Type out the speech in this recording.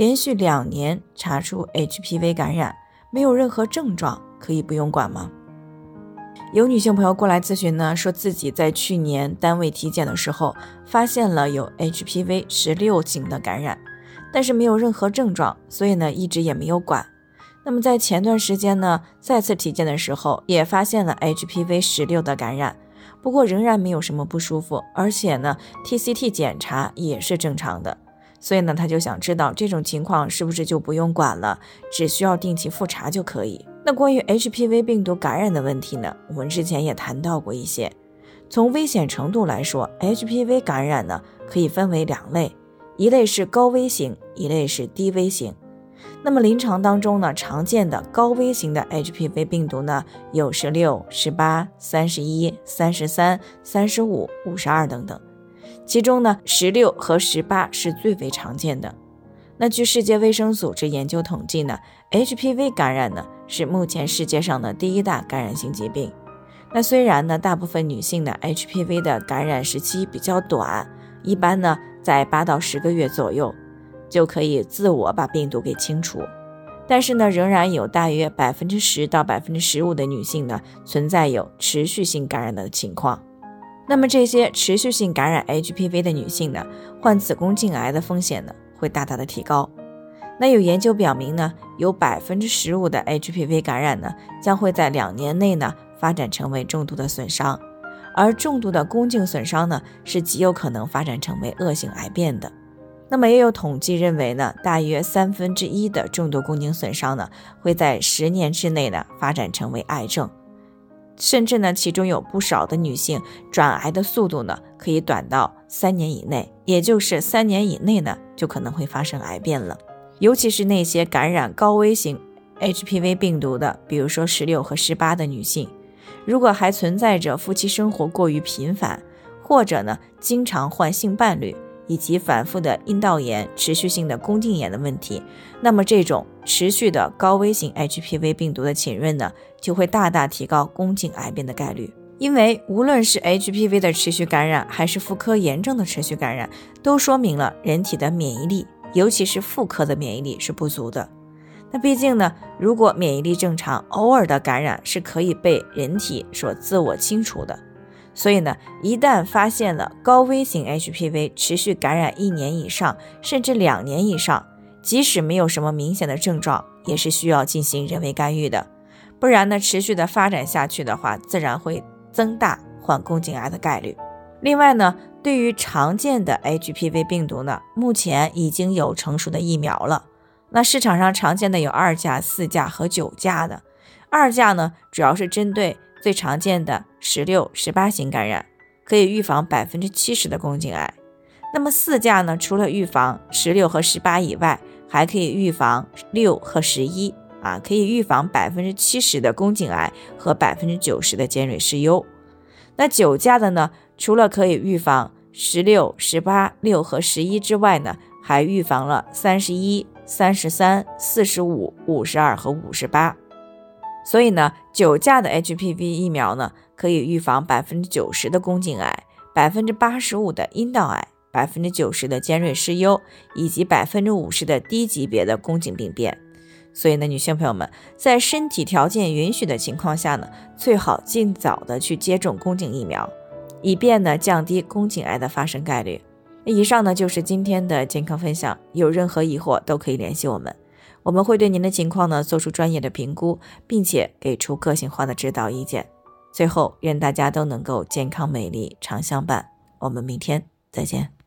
连续两年查出 HPV 感染，没有任何症状，可以不用管吗？有女性朋友过来咨询呢，说自己在去年单位体检的时候发现了有 HPV 十六型的感染，但是没有任何症状，所以呢一直也没有管。那么在前段时间呢再次体检的时候也发现了 HPV 十六的感染，不过仍然没有什么不舒服，而且呢 TCT 检查也是正常的。所以呢，他就想知道这种情况是不是就不用管了，只需要定期复查就可以。那关于 HPV 病毒感染的问题呢，我们之前也谈到过一些。从危险程度来说，HPV 感染呢可以分为两类，一类是高危型，一类是低危型。那么临床当中呢，常见的高危型的 HPV 病毒呢有十六、十八、三十一、三十三、三十五、五十二等等。其中呢，十六和十八是最为常见的。那据世界卫生组织研究统计呢，HPV 感染呢是目前世界上的第一大感染性疾病。那虽然呢，大部分女性的 HPV 的感染时期比较短，一般呢在八到十个月左右就可以自我把病毒给清除，但是呢，仍然有大约百分之十到百分之十五的女性呢存在有持续性感染的情况。那么这些持续性感染 HPV 的女性呢，患子宫颈癌的风险呢会大大的提高。那有研究表明呢，有百分之十五的 HPV 感染呢，将会在两年内呢发展成为重度的损伤，而重度的宫颈损伤呢，是极有可能发展成为恶性癌变的。那么也有统计认为呢，大约三分之一的重度宫颈损伤呢，会在十年之内呢发展成为癌症。甚至呢，其中有不少的女性转癌的速度呢，可以短到三年以内，也就是三年以内呢，就可能会发生癌变了。尤其是那些感染高危型 HPV 病毒的，比如说十六和十八的女性，如果还存在着夫妻生活过于频繁，或者呢，经常换性伴侣。以及反复的阴道炎、持续性的宫颈炎的问题，那么这种持续的高危型 HPV 病毒的浸润呢，就会大大提高宫颈癌变的概率。因为无论是 HPV 的持续感染，还是妇科炎症的持续感染，都说明了人体的免疫力，尤其是妇科的免疫力是不足的。那毕竟呢，如果免疫力正常，偶尔的感染是可以被人体所自我清除的。所以呢，一旦发现了高危型 HPV 持续感染一年以上，甚至两年以上，即使没有什么明显的症状，也是需要进行人为干预的。不然呢，持续的发展下去的话，自然会增大患宫颈癌的概率。另外呢，对于常见的 HPV 病毒呢，目前已经有成熟的疫苗了。那市场上常见的有二价、四价和九价的。二价呢，主要是针对。最常见的十六、十八型感染可以预防百分之七十的宫颈癌。那么四价呢？除了预防十六和十八以外，还可以预防六和十一啊，可以预防百分之七十的宫颈癌和百分之九十的尖锐湿疣。那九价的呢？除了可以预防十六、十八、六和十一之外呢，还预防了三十一、三十三、四十五、五十二和五十八。所以呢，九价的 HPV 疫苗呢，可以预防百分之九十的宫颈癌，百分之八十五的阴道癌，百分之九十的尖锐湿疣，以及百分之五十的低级别的宫颈病变。所以呢，女性朋友们在身体条件允许的情况下呢，最好尽早的去接种宫颈疫苗，以便呢降低宫颈癌的发生概率。以上呢就是今天的健康分享，有任何疑惑都可以联系我们。我们会对您的情况呢做出专业的评估，并且给出个性化的指导意见。最后，愿大家都能够健康美丽常相伴。我们明天再见。